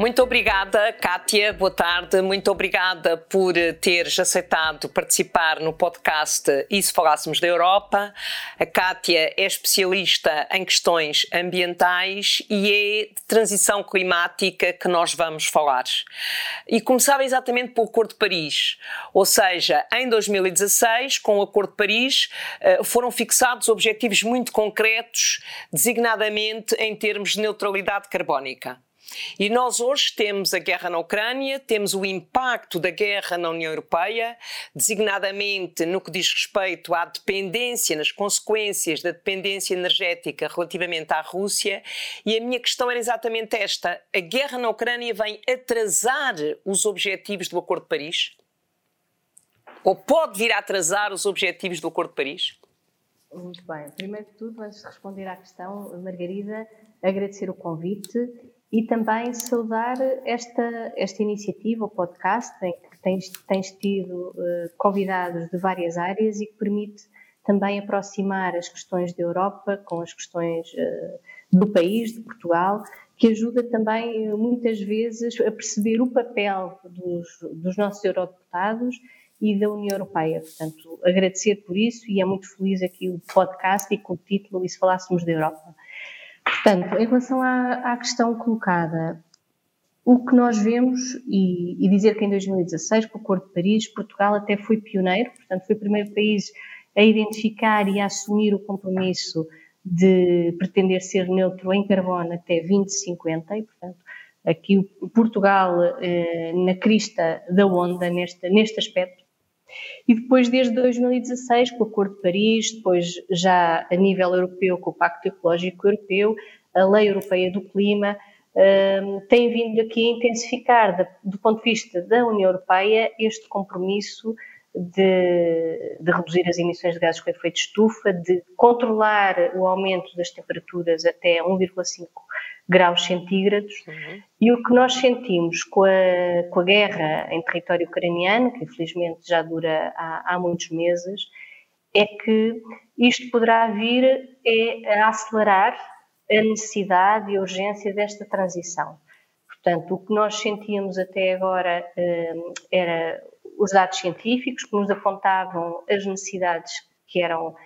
Muito obrigada, Kátia. Boa tarde. Muito obrigada por teres aceitado participar no podcast E se falássemos da Europa. A Kátia é especialista em questões ambientais e é de transição climática que nós vamos falar. E começava exatamente pelo Acordo de Paris. Ou seja, em 2016, com o Acordo de Paris, eh, foram fixados objetivos muito concretos, designadamente em termos de neutralidade carbónica. E nós hoje temos a guerra na Ucrânia, temos o impacto da guerra na União Europeia, designadamente no que diz respeito à dependência, nas consequências da dependência energética relativamente à Rússia. E a minha questão era exatamente esta: a guerra na Ucrânia vem atrasar os objetivos do Acordo de Paris? Ou pode vir a atrasar os objetivos do Acordo de Paris? Muito bem. Primeiro de tudo, antes de responder à questão, Margarida, agradecer o convite e também saudar esta, esta iniciativa, o podcast, em que tens, tens tido uh, convidados de várias áreas e que permite também aproximar as questões da Europa com as questões uh, do país, de Portugal, que ajuda também uh, muitas vezes a perceber o papel dos, dos nossos eurodeputados e da União Europeia. Portanto, agradecer por isso e é muito feliz aqui o podcast e com o título E se falássemos da Europa. Portanto, em relação à, à questão colocada, o que nós vemos, e, e, dizer que em 2016, com o Acordo de Paris, Portugal até foi pioneiro, portanto, foi o primeiro país a identificar e a assumir o compromisso de pretender ser neutro em carbono até 2050, e, portanto, aqui o Portugal eh, na crista da onda neste, neste aspecto. E depois, desde 2016, com o Acordo de Paris, depois já a nível europeu, com o Pacto Ecológico Europeu, a Lei Europeia do Clima, um, tem vindo aqui a intensificar, do ponto de vista da União Europeia, este compromisso de, de, reduzir as emissões de gases com efeito de estufa, de controlar o aumento das temperaturas até 1,5 graus centígrados. Uhum. E o que nós sentimos com a, com a guerra em território ucraniano, que infelizmente já dura há, há muitos meses, é que isto poderá vir é, a acelerar a necessidade e a urgência desta transição. Portanto, o que nós sentíamos até agora um, era os dados científicos que nos apontavam as necessidades que eram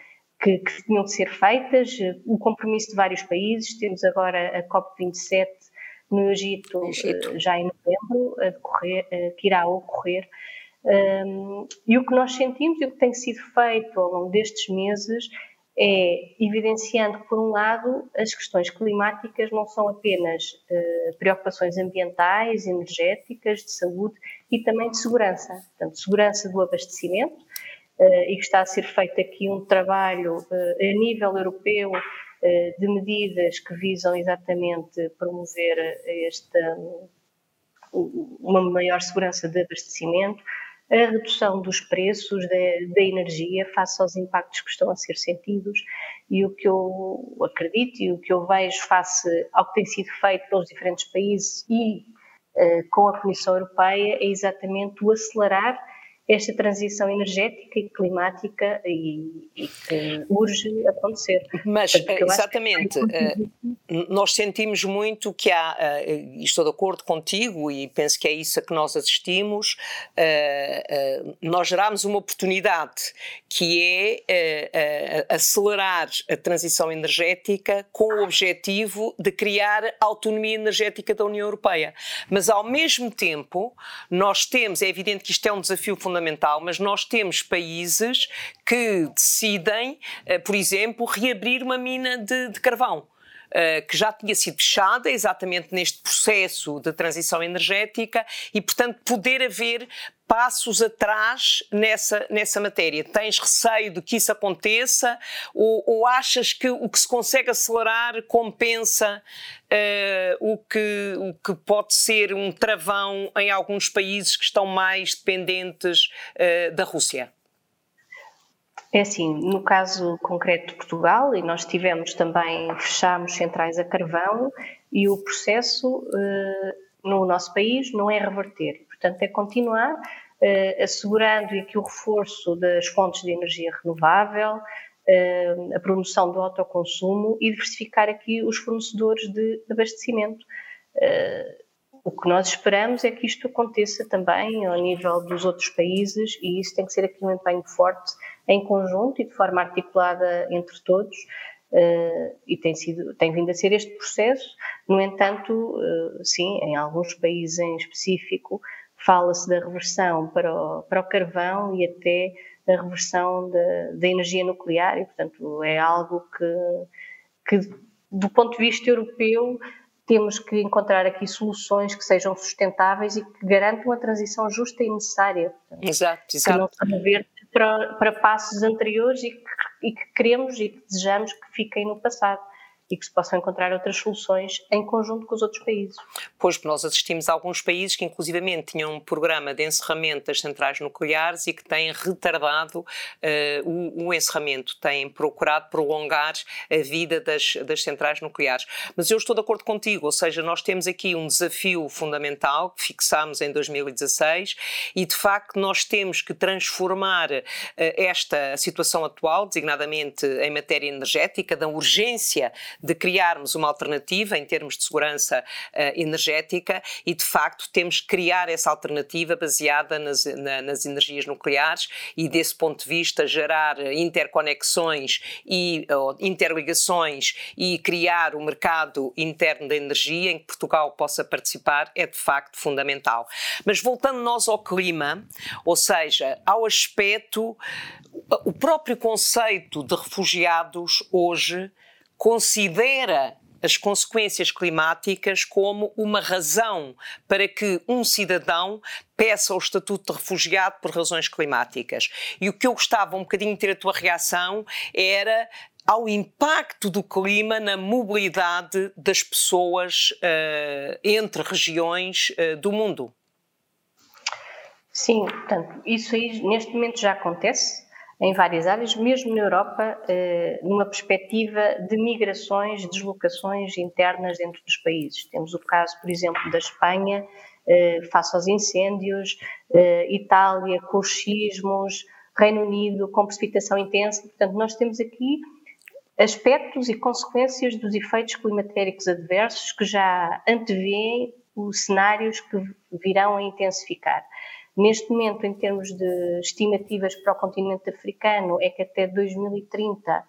que, que, tinham de ser feitas, o compromisso de vários países. Temos agora a COP27 no Egito, Egito. Eh, já em novembro, a decorrer, eh, que irá ocorrer. Um, e o que nós sentimos e o que tem sido feito ao longo destes meses é evidenciando que, por um lado, as questões climáticas não são apenas uh, preocupações ambientais, energéticas, de saúde e também de segurança. Portanto, segurança do abastecimento, e que está a ser feito aqui um trabalho uh, a nível europeu de medidas que visam exatamente promover esta, uma maior segurança de abastecimento a redução dos preços da, da, energia face aos impactos que estão a ser sentidos e o que eu acredito e o que eu vejo face ao que tem sido feito pelos diferentes países e uh, com a Comissão Europeia é exatamente o acelerar esta transição energética e climática e, e que urge acontecer. Mas, exatamente, é nós sentimos muito que há, uh, estou de acordo contigo e penso que é isso a que nós assistimos, uh, nós geramos uma oportunidade que é acelerar a transição energética com o objetivo de criar autonomia energética da União Europeia. Mas, ao mesmo tempo, nós temos, é evidente que isto é um desafio fundamental, fundamental, mas nós temos países que decidem, eh, por exemplo, reabrir uma mina de, de carvão. Uh, que já tinha sido fechada exatamente neste processo de transição energética e, portanto, poder haver passos atrás nessa, nessa matéria? Tens receio de que isso aconteça ou, ou achas que o que se consegue acelerar compensa uh, o, que, o que pode ser um travão em alguns países que estão mais dependentes uh, da Rússia? É assim, no caso concreto de Portugal, e nós tivemos também, fechámos centrais a carvão e o processo eh, no nosso país não é reverter. Portanto, é continuar eh, assegurando aqui o reforço das fontes de energia renovável, eh, a promoção do autoconsumo e diversificar aqui os fornecedores de abastecimento. O que nós esperamos é que isto aconteça também ao nível dos outros países e isso tem que ser aqui um empenho forte em conjunto e de forma articulada entre todos. Uh, e tem, sido, tem vindo a ser este processo. No entanto, uh, sim, em alguns países em específico, fala-se da reversão para o, para o carvão e até a reversão da, energia nuclear, e, portanto, é algo que, que, do ponto de vista europeu, temos que encontrar aqui soluções que sejam sustentáveis e que garantam a transição justa e necessária. Portanto, exato, exato. Que não se reverte para, para passos anteriores e que, e que queremos e que desejamos que fiquem no passado e que se possam encontrar outras soluções em conjunto com os outros países. Pois, nós assistimos a alguns países que inclusivamente tinham um programa de encerramento das centrais nucleares e que têm retardado uh, o, o, encerramento, têm procurado prolongar a vida das, das centrais nucleares. Mas eu estou de acordo contigo, ou seja, nós temos aqui um desafio fundamental que fixámos em 2016 e de facto nós temos que transformar uh, esta situação atual, designadamente em matéria energética, da urgência de criarmos uma alternativa em termos de segurança uh, energética e, de facto, temos que criar essa alternativa baseada nas, na, nas energias nucleares e, desse ponto de vista, gerar interconexões e interligações e criar o um mercado interno da energia em que Portugal possa participar é, de facto, fundamental. Mas voltando nós ao clima, ou seja, ao aspecto, o próprio conceito de refugiados hoje considera as consequências climáticas como uma razão para que um cidadão peça o estatuto de refugiado por razões climáticas. E o que eu gostava um bocadinho de ter a tua reação era ao impacto do clima na mobilidade das pessoas uh, entre regiões uh, do mundo. Sim, portanto, isso aí neste momento já acontece em várias áreas, mesmo na Europa, eh, numa perspectiva de migrações, deslocações internas dentro dos países. Temos o caso, por exemplo, da Espanha, eh, face aos incêndios, eh, Itália com os sismos, Reino Unido com precipitação intensa. Portanto, nós temos aqui aspectos e consequências dos efeitos climatéricos adversos que já antevêem os cenários que virão a intensificar. Neste momento, em termos de estimativas para o continente africano, é que até 2030,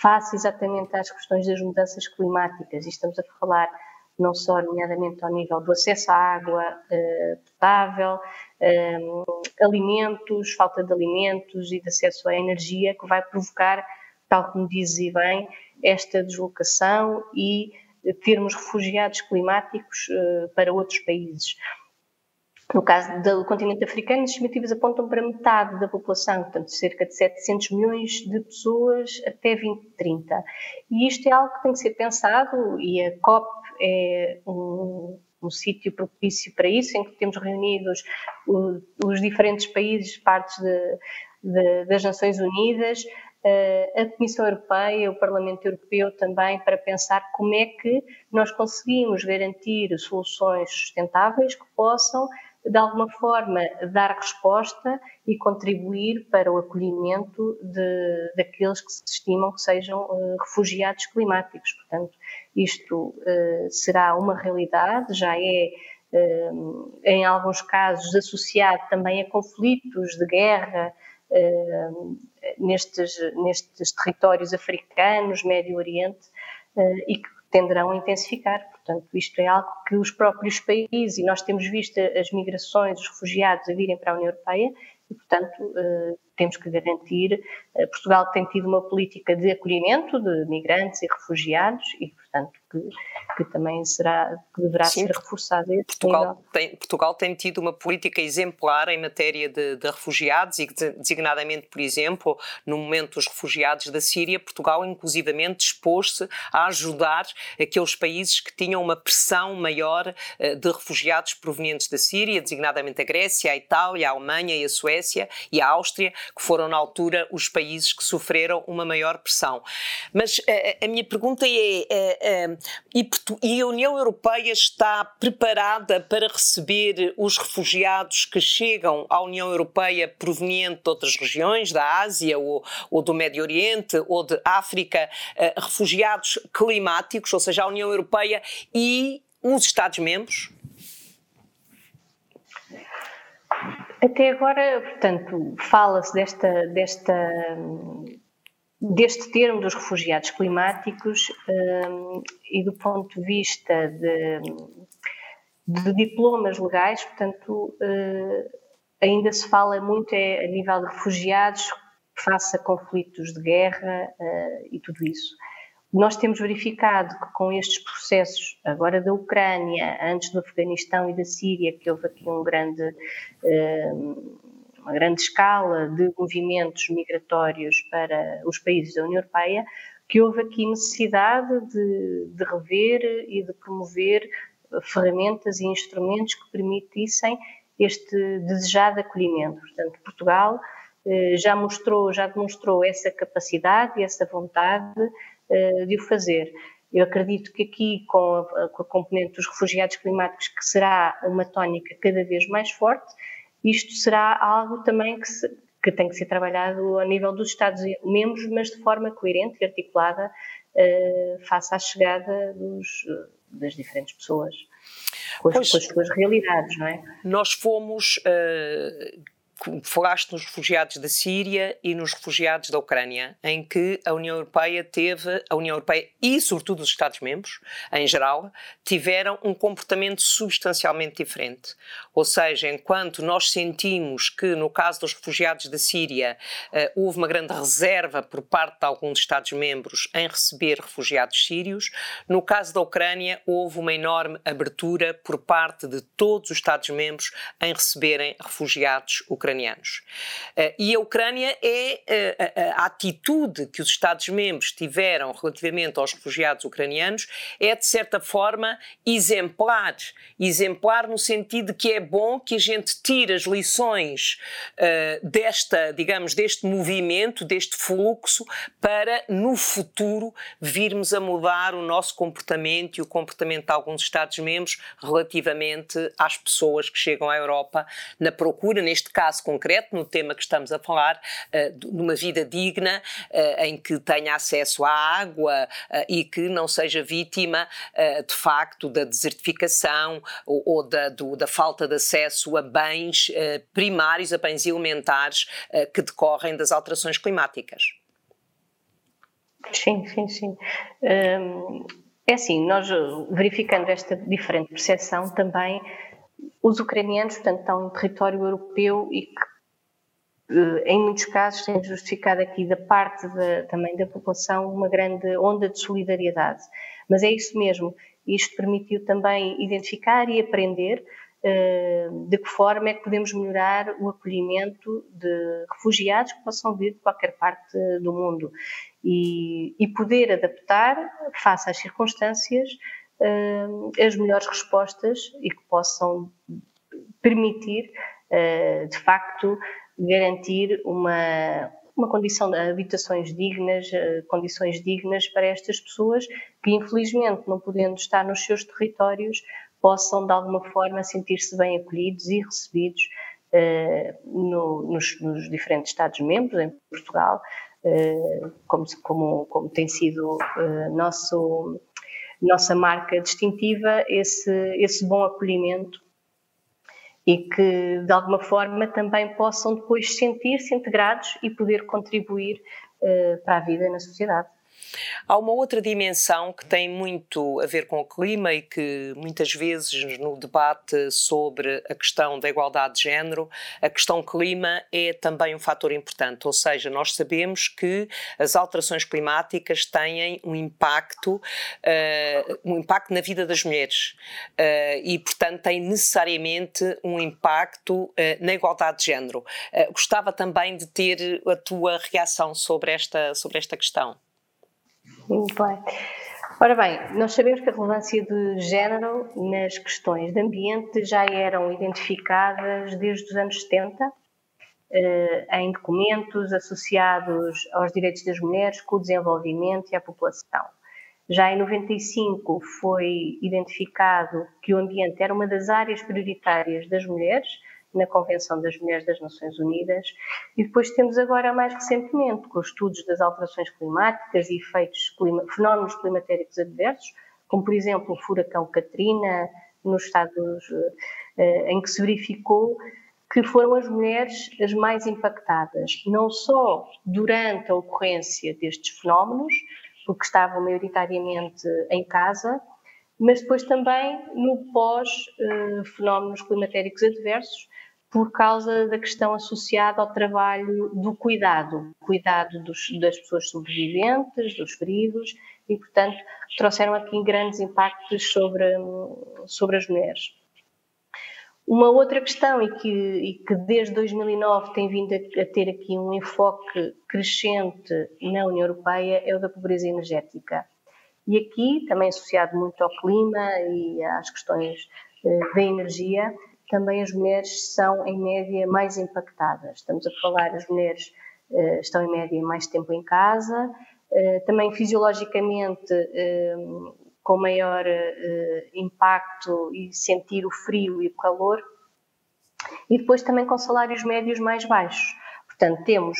face exatamente às questões das mudanças climáticas, e estamos a falar não só, nomeadamente, ao nível do acesso à água eh, potável, eh, alimentos, falta de alimentos e de acesso à energia, que vai provocar, tal como dizes bem, esta deslocação e termos refugiados climáticos eh, para outros países. No caso do continente africano, as estimativas apontam para metade da população, portanto, cerca de 700 milhões de pessoas até 2030. E isto é algo que tem que ser pensado e a COP é um, um sítio propício para isso, em que temos reunidos o, os diferentes países, partes de, de, das Nações Unidas, eh, a Comissão Europeia, o Parlamento Europeu também, para pensar como é que nós conseguimos garantir soluções sustentáveis que possam de alguma forma dar resposta e contribuir para o acolhimento de, daqueles que se estimam que sejam uh, refugiados climáticos. Portanto, isto uh, será uma realidade, já é uh, em alguns casos associado também a conflitos de guerra nestes, nestes territórios africanos, Médio Oriente, e que tenderão a intensificar. Portanto, isto é algo que os próprios países, e nós temos visto as migrações, os refugiados a virem para a União Europeia, e, portanto, eh, temos que garantir. Eh, Portugal tem tido uma política de acolhimento de migrantes e refugiados, e, portanto, que, que também será, que deverá Sim, ser reforçado. Portugal tem, Portugal tem tido uma política exemplar em matéria de, de refugiados e designadamente, por exemplo, no momento dos refugiados da Síria, Portugal inclusivamente dispôs-se a ajudar aqueles países que tinham uma pressão maior eh, de refugiados provenientes da Síria, designadamente a Grécia, a Itália, a Alemanha e a Suécia e a Áustria, que foram na altura os países que sofreram uma maior pressão. Mas a, eh, a minha pergunta é, é, é e a União Europeia está preparada para receber os refugiados que chegam à União Europeia proveniente de outras regiões, da Ásia ou, ou do Médio Oriente ou de África, uh, refugiados climáticos, ou seja, a União Europeia e os Estados-membros? Até agora, portanto, fala-se desta, desta deste termo dos refugiados climáticos um, e do ponto de vista de, de diplomas legais, portanto, uh, ainda se fala muito é, a nível de refugiados face a conflitos de guerra uh, e tudo isso. Nós temos verificado que com estes processos, agora da Ucrânia, antes do Afeganistão e da Síria, que houve aqui um grande uh, uma grande escala de movimentos migratórios para os países da União Europeia, que houve aqui necessidade de, de rever e de promover ferramentas e instrumentos que permitissem este desejado acolhimento. Portanto, Portugal eh, já mostrou, já demonstrou essa capacidade e essa vontade eh, de o fazer. Eu acredito que aqui, com a, com a componente dos refugiados climáticos, que será uma tónica cada vez mais forte, isto será algo também que, se, que tem que ser trabalhado a nível dos Estados-membros, mas de forma coerente e articulada uh, face à chegada dos, das diferentes pessoas. Com as, com as, suas realidades, não é? Nós fomos uh, falaste nos refugiados da Síria e nos refugiados da Ucrânia, em que a União Europeia teve, a União Europeia e sobretudo os Estados-membros, em geral, tiveram um comportamento substancialmente diferente. Ou seja, enquanto nós sentimos que no caso dos refugiados da Síria uh, houve uma grande reserva por parte de alguns Estados-membros em receber refugiados sírios, no caso da Ucrânia houve uma enorme abertura por parte de todos os Estados-membros em receberem refugiados ucranianos ucranianos. Eh, e a Ucrânia é eh, a, a, atitude que os Estados-membros tiveram relativamente aos refugiados ucranianos é, de certa forma, exemplar. Exemplar no sentido que é bom que a gente tire as lições desta, digamos, deste movimento, deste fluxo, para no futuro virmos a mudar o nosso comportamento e o comportamento de alguns Estados-membros relativamente às pessoas que chegam à Europa na procura, neste caso, caso concreto, no tema que estamos a falar, uh, numa vida digna, uh, em que tenha acesso à água uh, e que não seja vítima, de facto, da desertificação ou, da, do, da, falta de acesso a bens primários, a bens elementares que decorrem das alterações climáticas. Sim, sim, sim. Um, é assim, nós verificando esta diferente percepção também os ucranianos, portanto, estão em território europeu e que, eh, em muitos casos, tem justificado aqui da parte da, também da população uma grande onda de solidariedade. Mas é isso mesmo, isto permitiu também identificar e aprender uh, de que forma é que podemos melhorar o acolhimento de refugiados que possam vir de qualquer parte do mundo e, e poder adaptar face às circunstâncias as melhores respostas e que possam permitir, uh, de facto, garantir uma, uma condição de habitações dignas, uh, condições dignas para estas pessoas que, infelizmente, não podendo estar nos seus territórios, possam, de alguma forma, sentir-se bem acolhidos e recebidos no, nos, nos, diferentes Estados-membros, em Portugal, como, como, como tem sido nosso nossa marca distintiva, esse, esse bom acolhimento e que de alguma forma também possam depois sentir-se integrados e poder contribuir uh, para a vida na sociedade. Há uma outra dimensão que tem muito a ver com o clima e que muitas vezes no debate sobre a questão da igualdade de género, a questão clima é também um fator importante. Ou seja, nós sabemos que as alterações climáticas têm um impacto, uh, um impacto na vida das mulheres uh, e, portanto, têm necessariamente um impacto uh, na igualdade de género. gostava também de ter a tua reação sobre esta, sobre esta questão. Muito bem. Ora bem, nós sabemos que a relevância de género nas questões de ambiente já eram identificadas desde os anos 70 eh, em documentos associados aos direitos das mulheres, com o desenvolvimento e a população. Já em 95 foi identificado que o ambiente era uma das áreas prioritárias das mulheres na Convenção das Mulheres das Nações Unidas, e depois temos agora, mais recentemente, com os estudos das alterações climáticas e efeitos clima, fenómenos climatéricos adversos, como por exemplo o furacão Katrina, nos Estados eh, em que se verificou que foram as mulheres as mais impactadas, não só durante a ocorrência destes fenómenos, porque estavam maioritariamente em casa, mas depois também no pós-fenómenos eh, climatéricos adversos, por causa da questão associada ao trabalho do cuidado, cuidado dos, das pessoas sobreviventes, dos feridos, e, portanto, trouxeram aqui grandes impactos sobre, sobre as mulheres. Uma outra questão, e que, e que desde 2009 tem vindo a, a, ter aqui um enfoque crescente na União Europeia, é o da pobreza energética. E aqui, também associado muito ao clima e às questões eh, da energia, também as mulheres são, em média, mais impactadas. Estamos a falar, as mulheres uh, estão, em média, mais tempo em casa, uh, também fisiologicamente uh, com maior impacto e sentir o frio e o calor, e depois também com salários médios mais baixos. Portanto, temos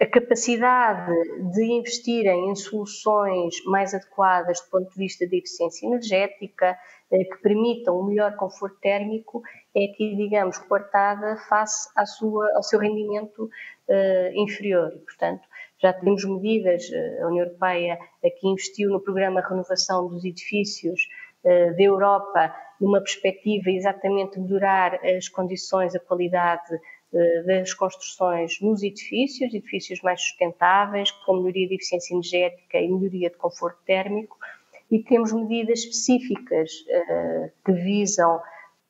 a capacidade de investirem em soluções mais adequadas do ponto de vista da eficiência energética, eh, que permitam um melhor conforto térmico, é aqui, digamos, cortada face à sua, ao seu rendimento uh, inferior. portanto, já temos medidas, eh, a União Europeia aqui investiu no programa renovação dos edifícios uh, da Europa, numa perspectiva exatamente de melhorar as condições, a qualidade das construções nos edifícios, edifícios mais sustentáveis, com melhoria de eficiência energética e melhoria de conforto térmico, e temos medidas específicas uh, que visam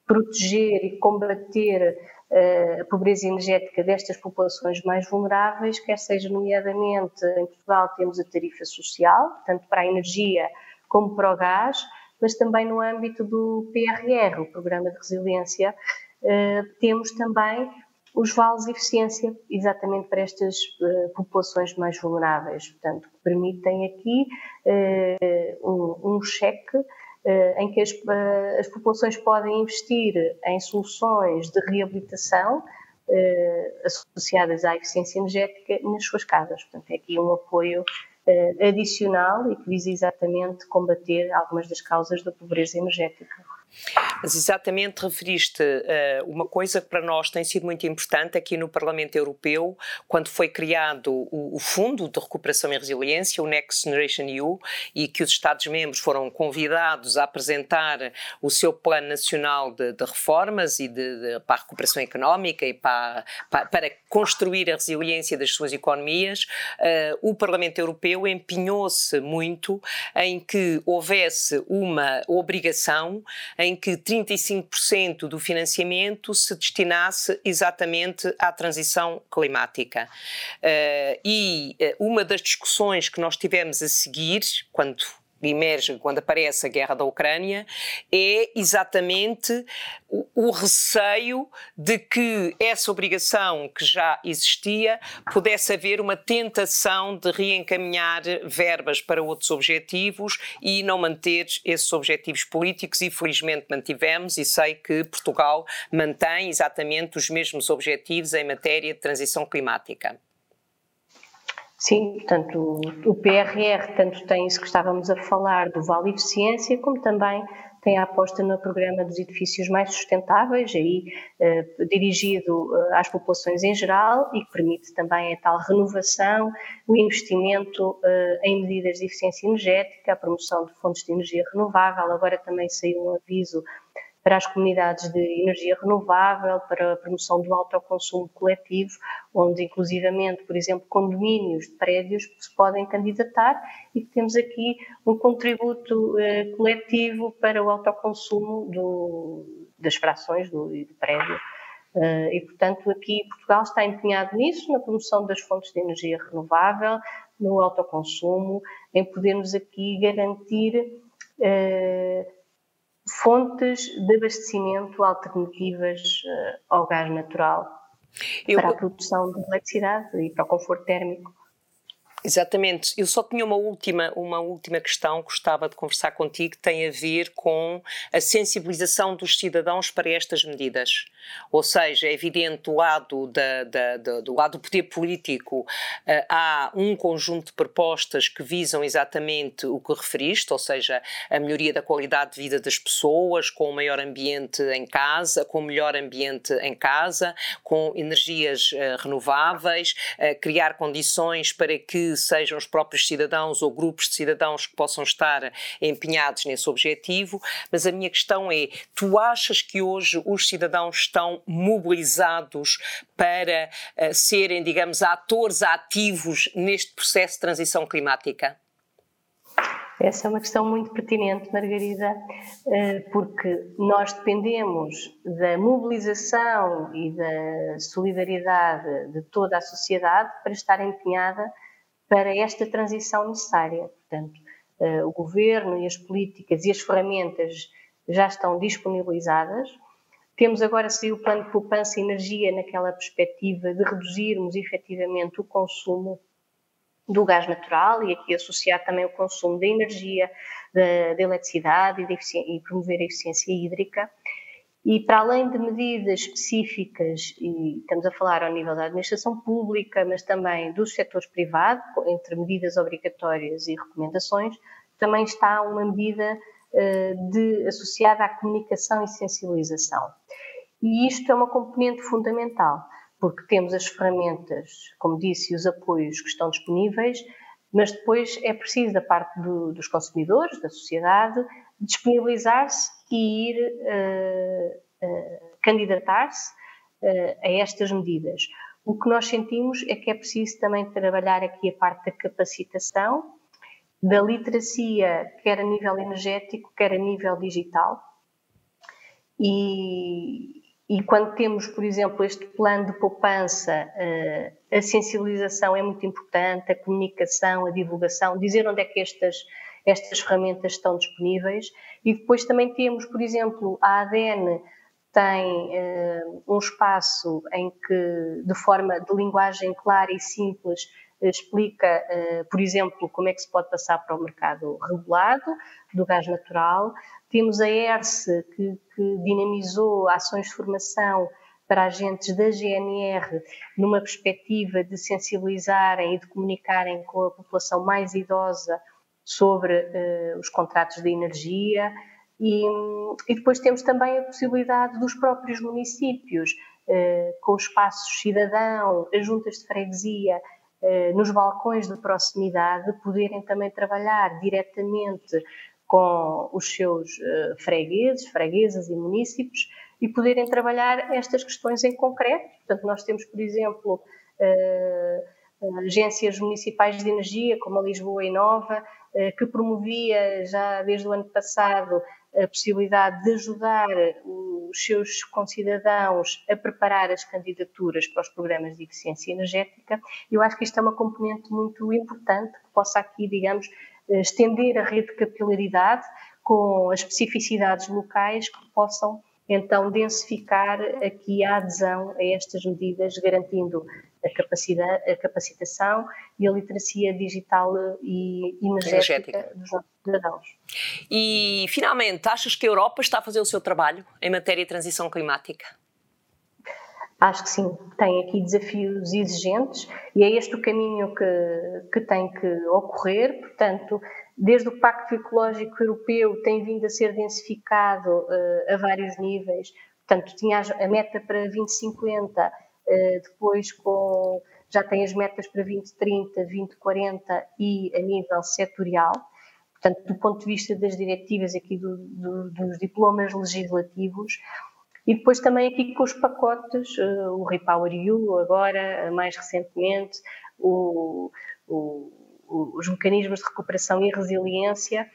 proteger e combater uh, a pobreza energética destas populações mais vulneráveis, quer seja nomeadamente em Portugal temos a tarifa social, tanto para a energia como para o gás, mas também no âmbito do PRR, o Programa de Resiliência, uh, temos também os vales de eficiência exatamente para estas uh, populações mais vulneráveis, portanto, permitem aqui uh, um, um, cheque uh, em que as, as, populações podem investir em soluções de reabilitação associadas à eficiência energética nas suas casas. Portanto, é aqui um apoio adicional e que visa exatamente combater algumas das causas da pobreza energética. Mas exatamente referiste uh, uma coisa que para nós tem sido muito importante aqui no Parlamento Europeu, quando foi criado o, o, Fundo de Recuperação e Resiliência, o Next Generation EU, e que os Estados-membros foram convidados a apresentar o seu plano nacional de, de reformas e de, de, para a recuperação económica e para, para, para, construir a resiliência das suas economias. Uh, o Parlamento Europeu empenhou-se muito em que houvesse uma obrigação em que 35% do financiamento se destinasse exatamente à transição climática. Uh, e uh, uma das discussões que nós tivemos a seguir, quando emerge quando aparece a guerra da Ucrânia é exatamente o, o, receio de que essa obrigação que já existia pudesse haver uma tentação de reencaminhar verbas para outros objetivos e não manter esses objetivos políticos e felizmente mantivemos e sei que Portugal mantém exatamente os mesmos objetivos em matéria de transição climática. Sim, portanto, o PRR tanto tem isso que estávamos a falar do Vale Eficiência, como também tem a aposta no programa dos edifícios mais sustentáveis, aí eh, dirigido eh, às populações em geral e que permite também a tal renovação, o investimento eh, em medidas de eficiência energética, a promoção de fontes de energia renovável. Agora também saiu um aviso para as comunidades de energia renovável, para a promoção do autoconsumo coletivo, onde inclusivamente, por exemplo, condomínios de prédios se podem candidatar e que temos aqui um contributo eh, coletivo para o autoconsumo do, das frações do, do prédio. Uh, e, portanto, aqui Portugal está empenhado nisso, na promoção das fontes de energia renovável, no autoconsumo, em podermos aqui garantir uh, fontes de abastecimento alternativas uh, ao gás natural Eu... para a produção de eletricidade e para o conforto térmico. Exatamente. Eu só tinha uma última, uma última questão que gostava de conversar contigo, que tem a ver com a sensibilização dos cidadãos para estas medidas. Ou seja, é evidente do lado, da, da, da, do, lado do poder político uh, há um conjunto de propostas que visam exatamente o que referiste, ou seja, a melhoria da qualidade de vida das pessoas, com o maior ambiente em casa, com o melhor ambiente em casa, com energias uh, renováveis, uh, criar condições para que sejam os próprios cidadãos ou grupos de cidadãos que possam estar empenhados nesse objetivo. Mas a minha questão é: tu achas que hoje os cidadãos estão mobilizados para uh, serem, digamos, atores ativos neste processo de transição climática? Essa é uma questão muito pertinente, Margarida, eh, porque nós dependemos da mobilização e da solidariedade de toda a sociedade para estar empenhada para esta transição necessária. Portanto, uh, o governo e as políticas e as ferramentas já estão disponibilizadas. Temos agora sim o plano de poupança e energia naquela perspectiva de reduzirmos efetivamente o consumo do gás natural e aqui associar também o consumo da energia, da eletricidade e, e promover a eficiência hídrica. E para além de medidas específicas, e estamos a falar ao nível da administração pública, mas também dos setores privados, entre medidas obrigatórias e recomendações, também está uma medida uh, de, associada à comunicação e sensibilização. E isto é uma componente fundamental, porque temos as ferramentas, como disse, e os apoios que estão disponíveis, mas depois é preciso, da parte do, dos consumidores, da sociedade, disponibilizar-se e ir uh, uh, candidatar-se uh, a estas medidas. O que nós sentimos é que é preciso também trabalhar aqui a parte da capacitação, da literacia, quer a nível energético, quer a nível digital. E, e quando temos, por exemplo, este plano de poupança, a sensibilização é muito importante, a comunicação, a divulgação, dizer onde é que estas estas ferramentas estão disponíveis. E depois também temos, por exemplo, a ADN tem uh, um espaço em que, de forma de linguagem clara e simples, explica, uh, por exemplo, como é que se pode passar para o mercado regulado do gás natural. Temos a ERSE, que, que dinamizou ações de formação para agentes da GNR numa perspectiva de sensibilizarem e de comunicarem com a população mais idosa sobre uh, os contratos de energia e, e, depois temos também a possibilidade dos próprios municípios, uh, com os espaços cidadão, as juntas de freguesia, uh, nos balcões de proximidade, poderem também trabalhar diretamente com os seus fregueses, freguesas e municípios e poderem trabalhar estas questões em concreto. Portanto, nós temos, por exemplo, agências municipais de energia, como a Lisboa Inova, eh, que promovia já desde o ano passado a possibilidade de ajudar os seus concidadãos a preparar as candidaturas para os programas de eficiência energética. Eu acho que isto é uma componente muito importante que possa aqui, digamos, eh, estender a rede de capilaridade com as especificidades locais que possam então densificar aqui a adesão a estas medidas, garantindo a, capacidade, a capacitação e a literacia digital e energética, energética. dos nossos cidadãos. E, finalmente, achas que a Europa está a fazer o seu trabalho em matéria de transição climática? Acho que sim, tem aqui desafios exigentes e é este o caminho que, que tem que ocorrer. Portanto, desde o Pacto Ecológico Europeu tem vindo a ser densificado uh, a vários níveis. Portanto, tinha a meta para 2050, uh, depois com, já tem as metas para 2030, 2040 e a nível setorial. Portanto, do ponto de vista das diretivas aqui do, do, dos diplomas legislativos, e depois também aqui com os pacotes, uh, o Repower You agora, mais recentemente, o, o, os mecanismos de recuperação e resiliência,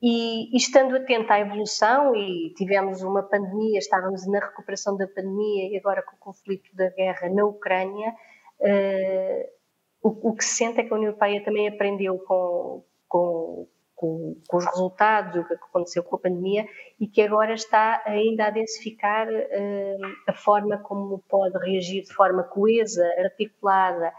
e, estando atento à evolução, e tivemos uma pandemia, estávamos na recuperação da pandemia e agora com o conflito da guerra na Ucrânia, uh, o, o, que se sente é que a União Europeia também aprendeu com, com, com, com, os resultados do que aconteceu com a pandemia e que agora está ainda a densificar uh, a forma como pode reagir de forma coesa, articulada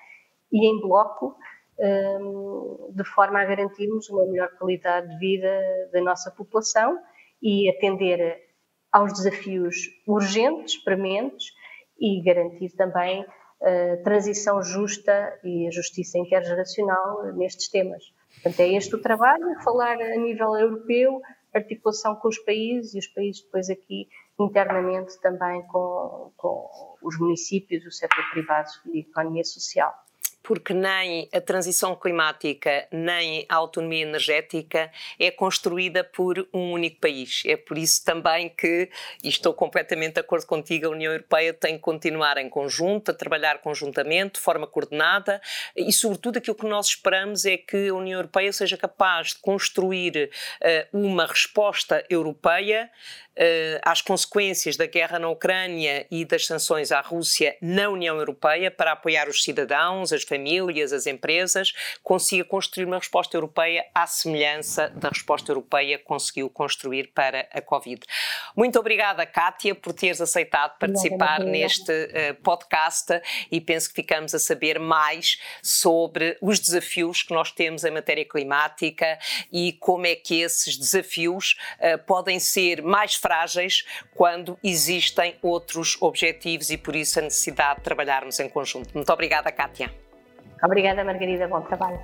e em bloco, de forma a garantirmos uma melhor qualidade de vida da nossa população e atender aos desafios urgentes, prementes e garantir também a transição justa e a justiça intergeracional nestes temas. Portanto, é este o trabalho, falar a nível europeu, articulação com os países e os países depois aqui internamente também com, com os municípios, o setor privado e a economia social porque nem a transição climática nem a autonomia energética é construída por um único país. É por isso também que, e estou completamente de acordo contigo, a União Europeia tem que continuar em conjunto, a trabalhar conjuntamente, de forma coordenada e, sobretudo, aquilo que nós esperamos é que a União Europeia seja capaz de construir uh, uma resposta europeia uh, às consequências da guerra na Ucrânia e das sanções à Rússia na União Europeia para apoiar os cidadãos, as famílias famílias, as empresas, consiga construir uma resposta europeia à semelhança da resposta europeia que conseguiu construir para a Covid. Muito obrigada, Kátia, por teres aceitado participar neste uh, podcast e penso que ficamos a saber mais sobre os desafios que nós temos em matéria climática e como é que esses desafios uh, podem ser mais frágeis quando existem outros objetivos e por isso a necessidade de trabalharmos em conjunto. Muito obrigada, Kátia. Obrigada, Margarida. Bom trabalho.